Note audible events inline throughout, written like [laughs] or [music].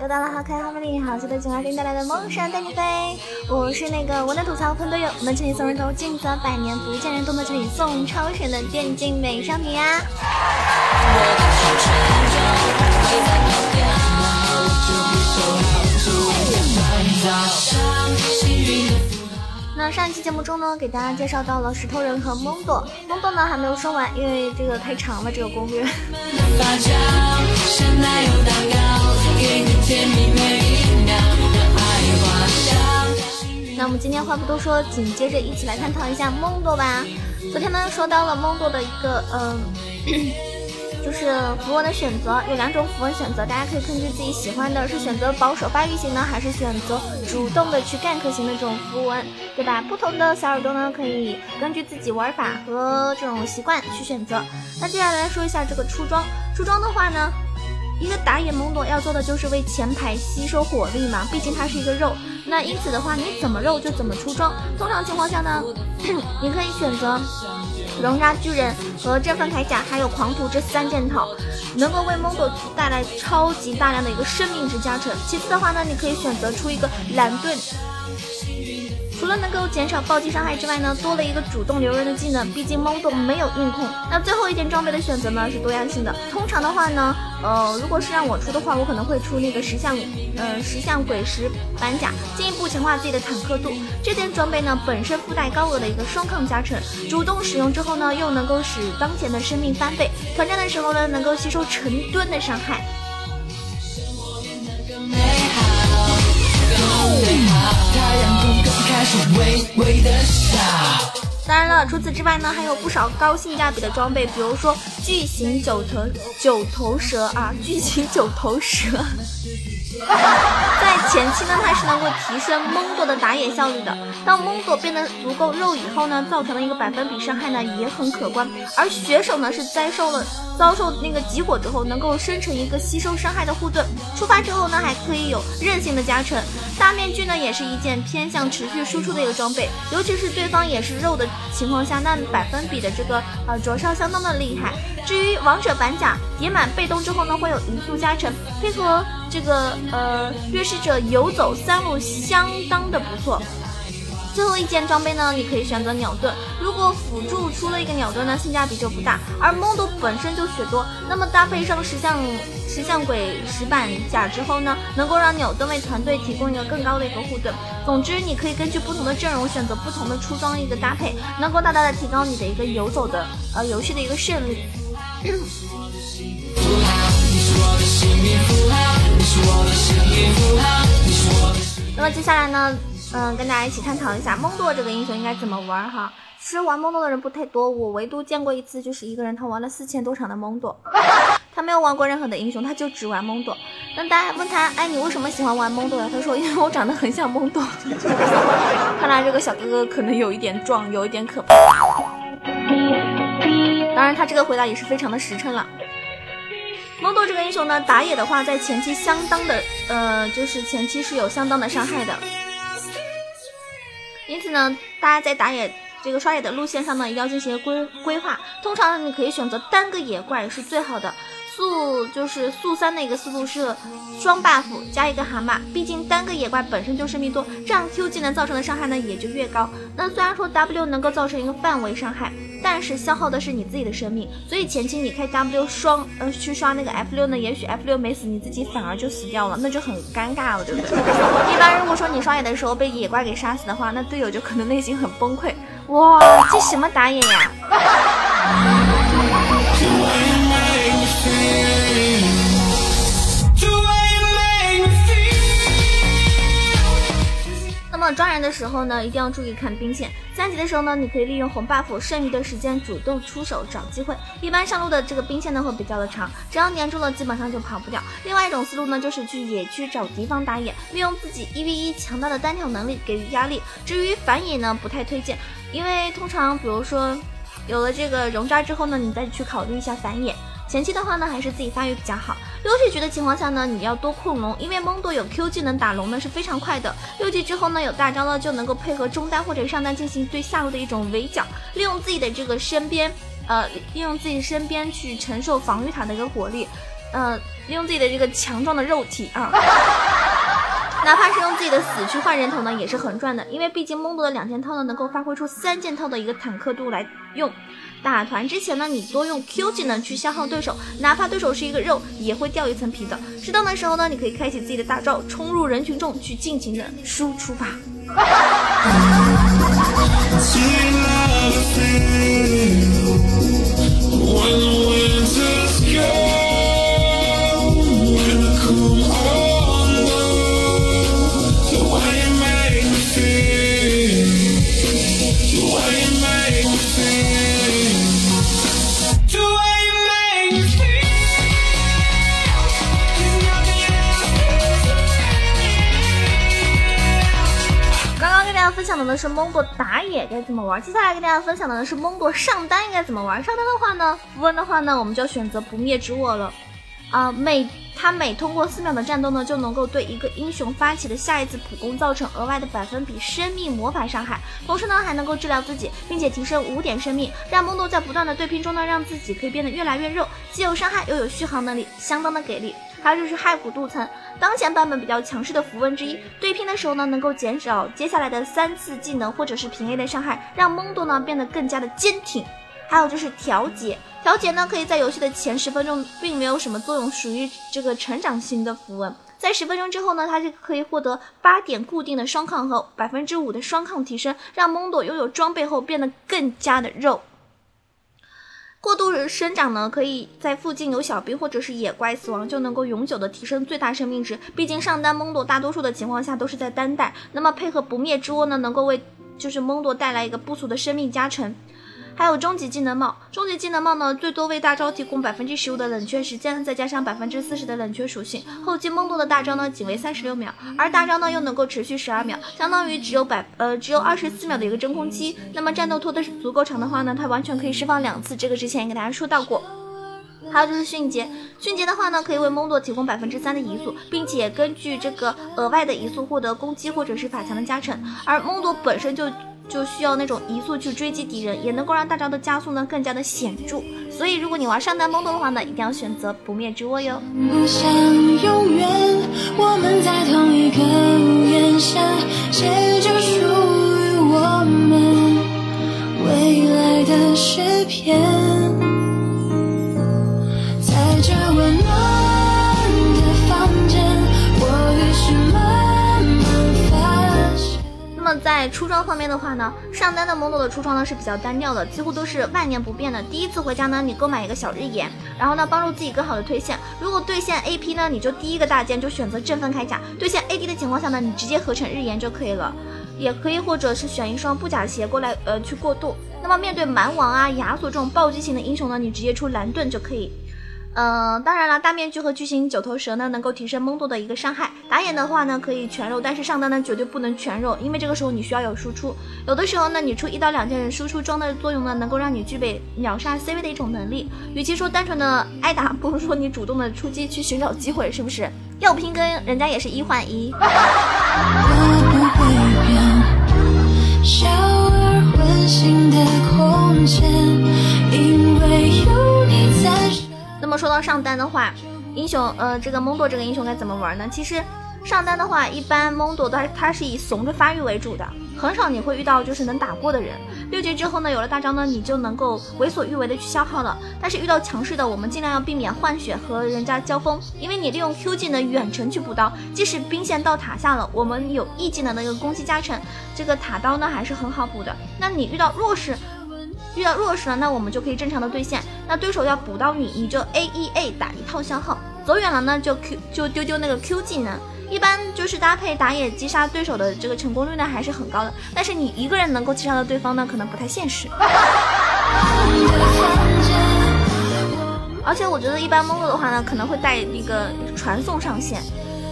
又到了好可爱好美丽好吃的九二零带来的《梦想带你飞》，我是那个我的吐槽喷队友，我们这里送人头，金泽百年不见人，动的这里送超神的电竞美少女呀！那上一期节目中呢，给大家介绍到了石头人和蒙多，蒙多呢还没有说完，因为这个太长了，这个攻略。那我们今天话不多说，紧接着一起来探讨一下蒙多吧。昨天呢说到了蒙多的一个嗯。[coughs] 就是符文的选择有两种符文选择，大家可以根据自己喜欢的是选择保守发育型呢，还是选择主动的去 gank 型的这种符文，对吧？不同的小耳朵呢，可以根据自己玩法和这种习惯去选择。那接下来说一下这个出装，出装的话呢，一个打野蒙多要做的就是为前排吸收火力嘛，毕竟它是一个肉。那因此的话，你怎么肉就怎么出装。通常情况下呢，[clears throat] 你可以选择。熔渣巨人和振奋铠甲，还有狂徒这三件套，能够为蒙多带来超级大量的一个生命值加成。其次的话呢，你可以选择出一个蓝盾。除了能够减少暴击伤害之外呢，多了一个主动留人的技能。毕竟蒙多没有硬控。那最后一件装备的选择呢是多样性的。通常的话呢，呃，如果是让我出的话，我可能会出那个石像，呃，石像鬼石板甲，进一步强化自己的坦克度。这件装备呢本身附带高额的一个双抗加成，主动使用之后呢，又能够使当前的生命翻倍。团战的时候呢，能够吸收成吨的伤害。当然了，除此之外呢，还有不少高性价比的装备，比如说巨型九头九头蛇啊，巨型九头蛇。在前期呢，它是能够提升蒙多的打野效率的。当蒙多变得足够肉以后呢，造成的一个百分比伤害呢也很可观。而血手呢是遭受了遭受那个集火之后，能够生成一个吸收伤害的护盾。触发之后呢，还可以有韧性的加成。大面具呢也是一件偏向持续输出的一个装备，尤其是对方也是肉的情况下，那百分比的这个呃灼烧相当的厉害。至于王者板甲叠满被动之后呢，会有移速加成，配合这个呃掠食者游走三路相当的不错。最后一件装备呢，你可以选择鸟盾。如果辅助出了一个鸟盾呢，性价比就不大。而蒙多本身就血多，那么搭配上石像石像鬼石板甲之后呢，能够让鸟盾为团队提供一个更高的一个护盾。总之，你可以根据不同的阵容选择不同的出装一个搭配，能够大大的提高你的一个游走的呃游戏的一个胜率。那么接下来呢？嗯，跟大家一起探讨一下蒙多这个英雄应该怎么玩哈。其实玩蒙多的人不太多，我唯独见过一次，就是一个人他玩了四千多场的蒙多，[laughs] 他没有玩过任何的英雄，他就只玩蒙多。那大家问他，哎，你为什么喜欢玩蒙多呀？他说，因为我长得很像蒙多。[laughs] 看来这个小哥哥可能有一点壮，有一点可怕。当然，他这个回答也是非常的实诚了。蒙多这个英雄呢，打野的话，在前期相当的，呃，就是前期是有相当的伤害的。因此呢，大家在打野这个刷野的路线上呢，一定要进行规规划。通常你可以选择单个野怪是最好的。速就是速三的一个速度是双 buff 加一个蛤蟆，毕竟单个野怪本身就生命多，这样 Q 技能造成的伤害呢也就越高。那虽然说 W 能够造成一个范围伤害，但是消耗的是你自己的生命，所以前期你开 W 双呃去刷那个 F 六呢，也许 F 六没死，你自己反而就死掉了，那就很尴尬了，对不对？[laughs] 一般如果说你刷野的时候被野怪给杀死的话，那队友就可能内心很崩溃。哇，这什么打野呀？[laughs] [laughs] 的时候呢，一定要注意看兵线。三级的时候呢，你可以利用红 buff，剩余的时间主动出手找机会。一般上路的这个兵线呢会比较的长，只要粘住了，基本上就跑不掉。另外一种思路呢，就是去野区找敌方打野，利用自己一 v 一强大的单挑能力给予压力。至于反野呢，不太推荐，因为通常比如说有了这个熔渣之后呢，你再去考虑一下反野。前期的话呢，还是自己发育比较好。六七局的情况下呢，你要多控龙，因为蒙多有 Q 技能打龙呢是非常快的。六级之后呢，有大招呢就能够配合中单或者上单进行对下路的一种围剿，利用自己的这个身边，呃，利用自己身边去承受防御塔的一个火力，呃，利用自己的这个强壮的肉体啊。[laughs] 哪怕是用自己的死去换人头呢，也是很赚的。因为毕竟蒙多的两件套呢，能够发挥出三件套的一个坦克度来用。打团之前呢，你多用 Q 技能去消耗对手，哪怕对手是一个肉，也会掉一层皮的。适当的时候呢，你可以开启自己的大招，冲入人群中去尽情的输出吧。[laughs] 蒙多打野该怎么玩？接下来跟大家分享的呢是蒙多上单应该怎么玩。上单的话呢，符文的话呢，我们就要选择不灭之握了。啊，每他每通过四秒的战斗呢，就能够对一个英雄发起的下一次普攻造成额外的百分比生命魔法伤害，同时呢还能够治疗自己，并且提升五点生命，让蒙多在不断的对拼中呢，让自己可以变得越来越肉，既有伤害又有续航能力，相当的给力。还有就是骸骨镀层，当前版本比较强势的符文之一。对拼的时候呢，能够减少接下来的三次技能或者是平 A 的伤害，让蒙多呢变得更加的坚挺。还有就是调节，调节呢可以在游戏的前十分钟并没有什么作用，属于这个成长型的符文。在十分钟之后呢，它就可以获得八点固定的双抗和百分之五的双抗提升，让蒙多拥有装备后变得更加的肉。过度生长呢，可以在附近有小兵或者是野怪死亡，就能够永久的提升最大生命值。毕竟上单蒙多大多数的情况下都是在单带，那么配合不灭之窝呢，能够为就是蒙多带来一个不俗的生命加成。还有终极技能帽，终极技能帽呢，最多为大招提供百分之十五的冷却时间，再加上百分之四十的冷却属性。后期蒙多的大招呢，仅为三十六秒，而大招呢又能够持续十二秒，相当于只有百呃只有二十四秒的一个真空期。那么战斗拖的足够长的话呢，它完全可以释放两次，这个之前也给大家说到过。还有就是迅捷，迅捷的话呢，可以为蒙多提供百分之三的移速，并且根据这个额外的移速获得攻击或者是法强的加成，而蒙多本身就。就需要那种移速去追击敌人，也能够让大招的加速呢更加的显著。所以如果你玩上单蒙多的话呢，一定要选择不灭之握哟。不想永远我们在同一个屋檐下，写着属于我们未来的诗篇。在出装方面的话呢，上单的蒙多的出装呢是比较单调的，几乎都是万年不变的。第一次回家呢，你购买一个小日炎，然后呢帮助自己更好的推线。如果对线 AP 呢，你就第一个大件就选择振奋铠甲。对线 AD 的情况下呢，你直接合成日炎就可以了，也可以或者是选一双布甲鞋过来呃去过渡。那么面对蛮王啊、亚索这种暴击型的英雄呢，你直接出蓝盾就可以。嗯，当然了，大面具和巨型九头蛇呢，能够提升蒙多的一个伤害。打野的话呢，可以全肉，但是上单呢，绝对不能全肉，因为这个时候你需要有输出。有的时候呢，你出一到两件输出装的作用呢，能够让你具备秒杀 C 位的一种能力。与其说单纯的挨打，不如说你主动的出击去寻找机会，是不是？要拼跟人家也是一换一。笑而温馨的空间，因为有说到上单的话，英雄呃，这个蒙多这个英雄该怎么玩呢？其实上单的话，一般蒙多它它是以怂着发育为主的，很少你会遇到就是能打过的人。六级之后呢，有了大招呢，你就能够为所欲为的去消耗了。但是遇到强势的，我们尽量要避免换血和人家交锋，因为你利用 Q 技能远程去补刀，即使兵线到塔下了，我们有 E 技能的一个攻击加成，这个塔刀呢还是很好补的。那你遇到弱势。遇到弱势了，那我们就可以正常的对线。那对手要补刀你，你就 A E A 打一套消耗。走远了呢，就 Q 就丢丢那个 Q 技能。一般就是搭配打野击杀对手的这个成功率呢还是很高的。但是你一个人能够击杀到对方呢，可能不太现实。[laughs] 而且我觉得一般蒙多的话呢，可能会带那个传送上线。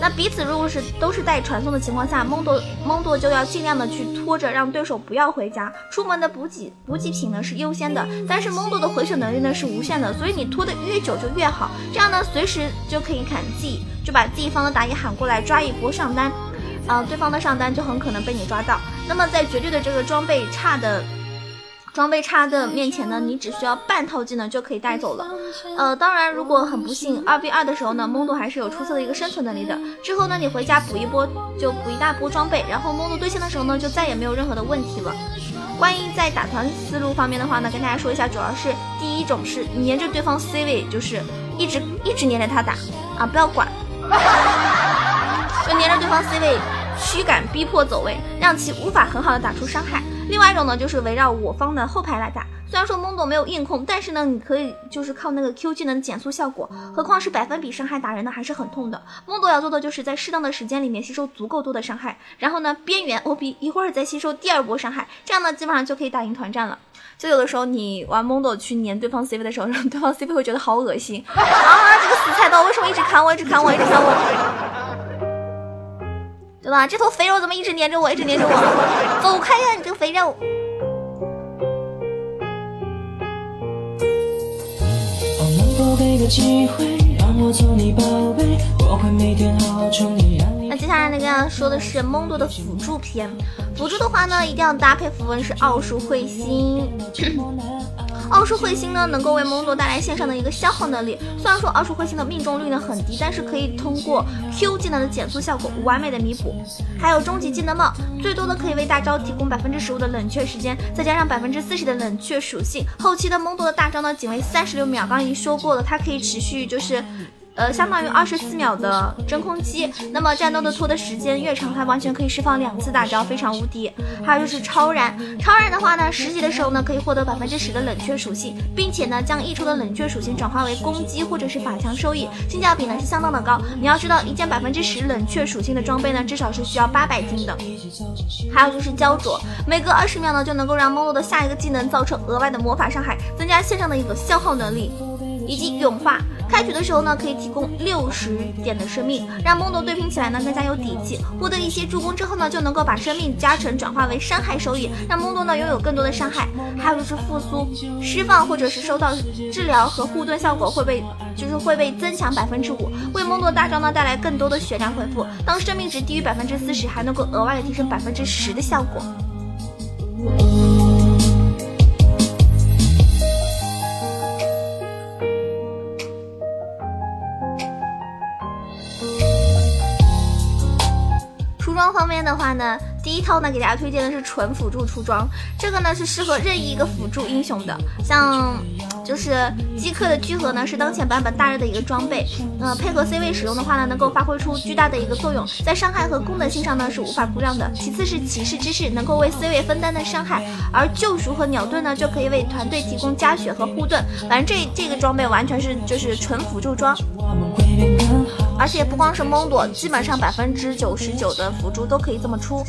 那彼此如果是都是带传送的情况下，蒙多蒙多就要尽量的去拖着，让对手不要回家。出门的补给补给品呢是优先的，但是蒙多的回血能力呢是无限的，所以你拖得越久就越好。这样呢，随时就可以砍 G，就把自己方的打野喊过来抓一波上单，啊，对方的上单就很可能被你抓到。那么在绝对的这个装备差的。装备差的面前呢，你只需要半套技能就可以带走了。呃，当然，如果很不幸二 v 二的时候呢，蒙多还是有出色的一个生存能力的。之后呢，你回家补一波，就补一大波装备，然后蒙多对线的时候呢，就再也没有任何的问题了。关于在打团思路方面的话呢，跟大家说一下，主要是第一种是黏着对方 C 位，就是一直一直黏着他打啊，不要管，[laughs] 就黏着对方 C 位，驱赶逼迫走位，让其无法很好的打出伤害。另外一种呢，就是围绕我方的后排来打。虽然说懵懂没有硬控，但是呢，你可以就是靠那个 Q 技能减速效果。何况是百分比伤害打人呢，还是很痛的。懵懂要做的就是在适当的时间里面吸收足够多的伤害，然后呢，边缘 OB 一会儿再吸收第二波伤害，这样呢，基本上就可以打赢团战了。就有的时候你玩懵懂去粘对方 C 位的时候，让对方 C 位会觉得好恶心 [laughs] 啊！这个死菜刀为什么一直砍我，一直砍我，一直砍我？对吧？这头肥肉怎么一直黏着我，一直黏着我？[laughs] 走开呀，你这个肥肉！那接下来呢，跟大家说的是蒙多的辅助篇。辅助的话呢，一定要搭配符文是奥数彗星。[coughs] 奥数彗星呢，能够为蒙多带来线上的一个消耗能力。虽然说奥数彗星的命中率呢很低，但是可以通过 Q 技能的减速效果完美的弥补。还有终极技能帽，最多的可以为大招提供百分之十五的冷却时间，再加上百分之四十的冷却属性。后期的蒙多的大招呢，仅为三十六秒。刚刚已经说过了，它可以持续就是。呃，相当于二十四秒的真空期，那么战斗的拖的时间越长，它完全可以释放两次大招，非常无敌。还有就是超燃，超燃的话呢，十级的时候呢，可以获得百分之十的冷却属性，并且呢，将溢出的冷却属性转化为攻击或者是法强收益，性价比呢是相当的高。你要知道，一件百分之十冷却属性的装备呢，至少是需要八百金的。还有就是焦灼，每隔二十秒呢，就能够让梦露的下一个技能造成额外的魔法伤害，增加线上的一个消耗能力。以及永化开局的时候呢，可以提供六十点的生命，让蒙多对拼起来呢更加有底气。获得一些助攻之后呢，就能够把生命加成转化为伤害收益，让蒙多呢拥有更多的伤害。还有就是复苏释放或者是收到治疗和护盾效果会被就是会被增强百分之五，为蒙多大招呢带来更多的血量回复。当生命值低于百分之四十，还能够额外的提升百分之十的效果。面的话呢，第一套呢给大家推荐的是纯辅助出装，这个呢是适合任意一个辅助英雄的，像就是基克的聚合呢是当前版本大热的一个装备，呃配合 C 位使用的话呢，能够发挥出巨大的一个作用，在伤害和功能性上呢是无法估量的。其次是骑士之士能够为 C 位分担的伤害，而救赎和鸟盾呢就可以为团队提供加血和护盾，反正这这个装备完全是就是纯辅助装。而且不光是蒙朵，基本上百分之九十九的辅助都可以这么出。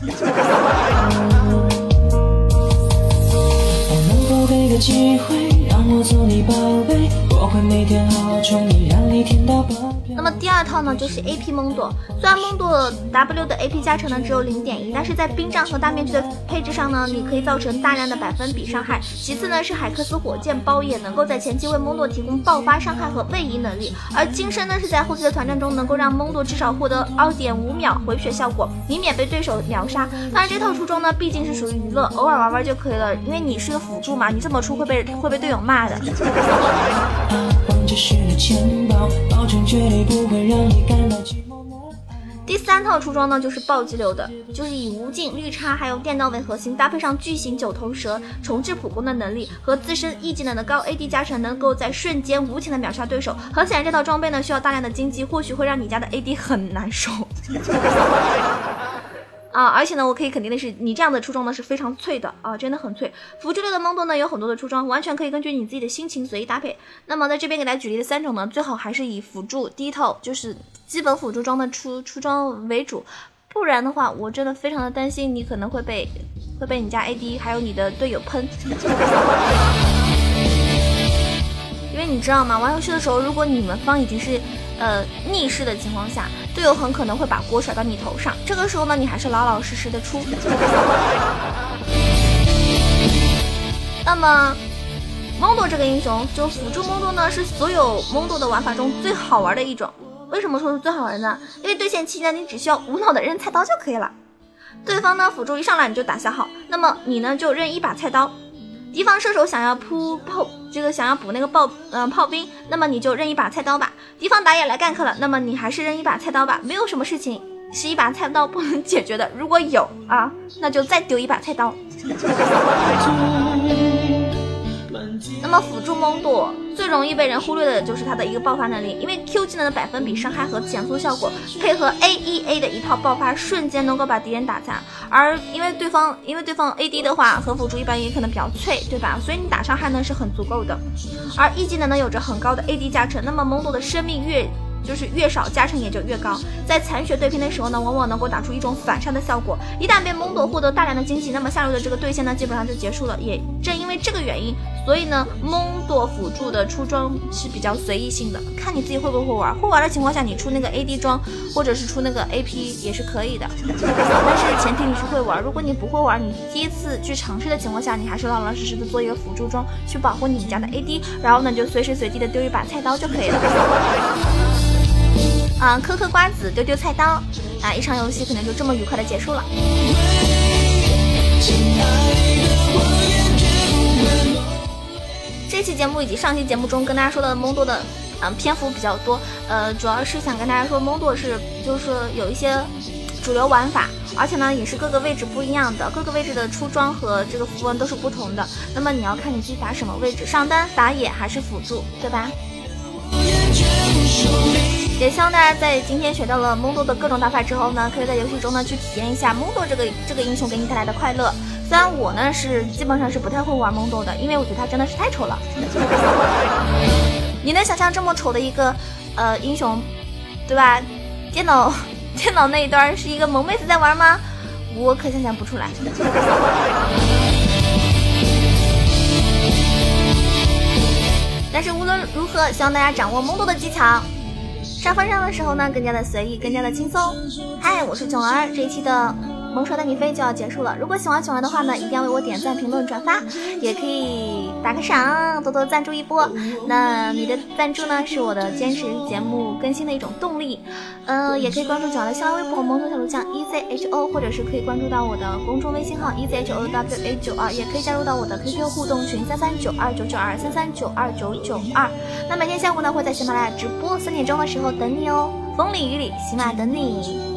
第二套呢，就是 A P 蒙朵。虽然蒙朵 W 的 A P 加成呢只有零点一，但是在冰杖和大面具的配置上呢，你可以造成大量的百分比伤害。其次呢，是海克斯火箭包也能够在前期为蒙朵提供爆发伤害和位移能力，而金身呢是在后期的团战中能够让蒙朵至少获得二点五秒回血效果，以免被对手秒杀。当然这套出装呢毕竟是属于娱乐，偶尔玩玩就可以了，因为你是个辅助嘛，你这么出会被会被队友骂的。[laughs] 第三套出装呢，就是暴击流的，就是以无尽绿叉还有电刀为核心，搭配上巨型九头蛇重置普攻的能力和自身 E 技能的高 AD 加成，能够在瞬间无情的秒杀对手。很显然，这套装备呢需要大量的经济，或许会让你家的 AD 很难受。[laughs] 啊，而且呢，我可以肯定的是，你这样的出装呢是非常脆的啊，真的很脆。辅助类的蒙多呢有很多的出装，完全可以根据你自己的心情随意搭配。那么在这边给大家举例的三种呢，最好还是以辅助第一套就是基本辅助装的出出装为主，不然的话，我真的非常的担心你可能会被会被你家 AD 还有你的队友喷。[laughs] 因为你知道吗？玩游戏的时候，如果你们方已经是呃逆势的情况下，队友很可能会把锅甩到你头上。这个时候呢，你还是老老实实的出。[laughs] 那么，蒙多这个英雄，就辅助蒙多呢，是所有蒙多的玩法中最好玩的一种。为什么说是最好玩呢？因为对线期呢，你只需要无脑的扔菜刀就可以了。对方呢辅助一上来你就打消耗，那么你呢就扔一把菜刀。敌方射手想要扑炮，这个想要补那个爆，嗯炮兵，那么你就扔一把菜刀吧。敌方打野来 gank 了，那么你还是扔一把菜刀吧。没有什么事情是一把菜刀不能解决的，如果有啊，那就再丢一把菜刀。[laughs] 那么辅助蒙多最容易被人忽略的就是他的一个爆发能力，因为 Q 技能的百分比伤害和减速效果，配合 A E A 的一套爆发，瞬间能够把敌人打残。而因为对方因为对方 A D 的话和辅助一般也可能比较脆，对吧？所以你打伤害呢是很足够的。而 E 技能呢有着很高的 A D 加成，那么蒙多的生命越。就是越少加成也就越高，在残血对拼的时候呢，往往能够打出一种反杀的效果。一旦被蒙多获得大量的经济，那么下路的这个对线呢，基本上就结束了。也正因为这个原因，所以呢，蒙多辅助的出装是比较随意性的，看你自己会不会玩。会玩的情况下，你出那个 AD 装或者是出那个 AP 也是可以的，但是前提你是会玩。如果你不会玩，你第一次去尝试的情况下，你还是老老实实的做一个辅助装去保护你们家的 AD，然后呢就随时随地的丢一把菜刀就可以了。啊，嗑嗑瓜子，丢丢菜刀，啊，一场游戏可能就这么愉快的结束了。这期节目以及上期节目中跟大家说的蒙多的，嗯，篇幅比较多，呃，主要是想跟大家说蒙多是就是有一些主流玩法，而且呢也是各个位置不一样的，各个位置的出装和这个符文都是不同的。那么你要看你自己打什么位置，上单打野还是辅助，对吧？也希望大家在今天学到了蒙多的各种打法之后呢，可以在游戏中呢去体验一下蒙多这个这个英雄给你带来的快乐。虽然我呢是基本上是不太会玩蒙多的，因为我觉得他真的是太丑了。你能想象这么丑的一个呃英雄，对吧？电脑电脑那一端是一个萌妹子在玩吗？我可想象不出来。但是无论如何，希望大家掌握蒙多的技巧。沙发上的时候呢，更加的随意，更加的轻松。嗨，我是囧儿，这一期的。萌耍带你飞就要结束了，如果喜欢囧儿的话呢，一定要为我点赞、评论、转发，也可以打个赏，多多赞助一波。那你的赞助呢，是我的坚持节目更新的一种动力。嗯，也可以关注囧儿的新浪微博“萌头小鹿酱 E Z H O”，或者是可以关注到我的公众微信号 “E Z H O W A 九二”，也可以加入到我的 QQ 互动群三三九二九九二三三九二九九二。那每天下午呢，会在喜马拉雅直播，三点钟的时候等你哦，风里雨里，喜马等你。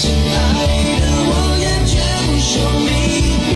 亲爱的我也绝不说明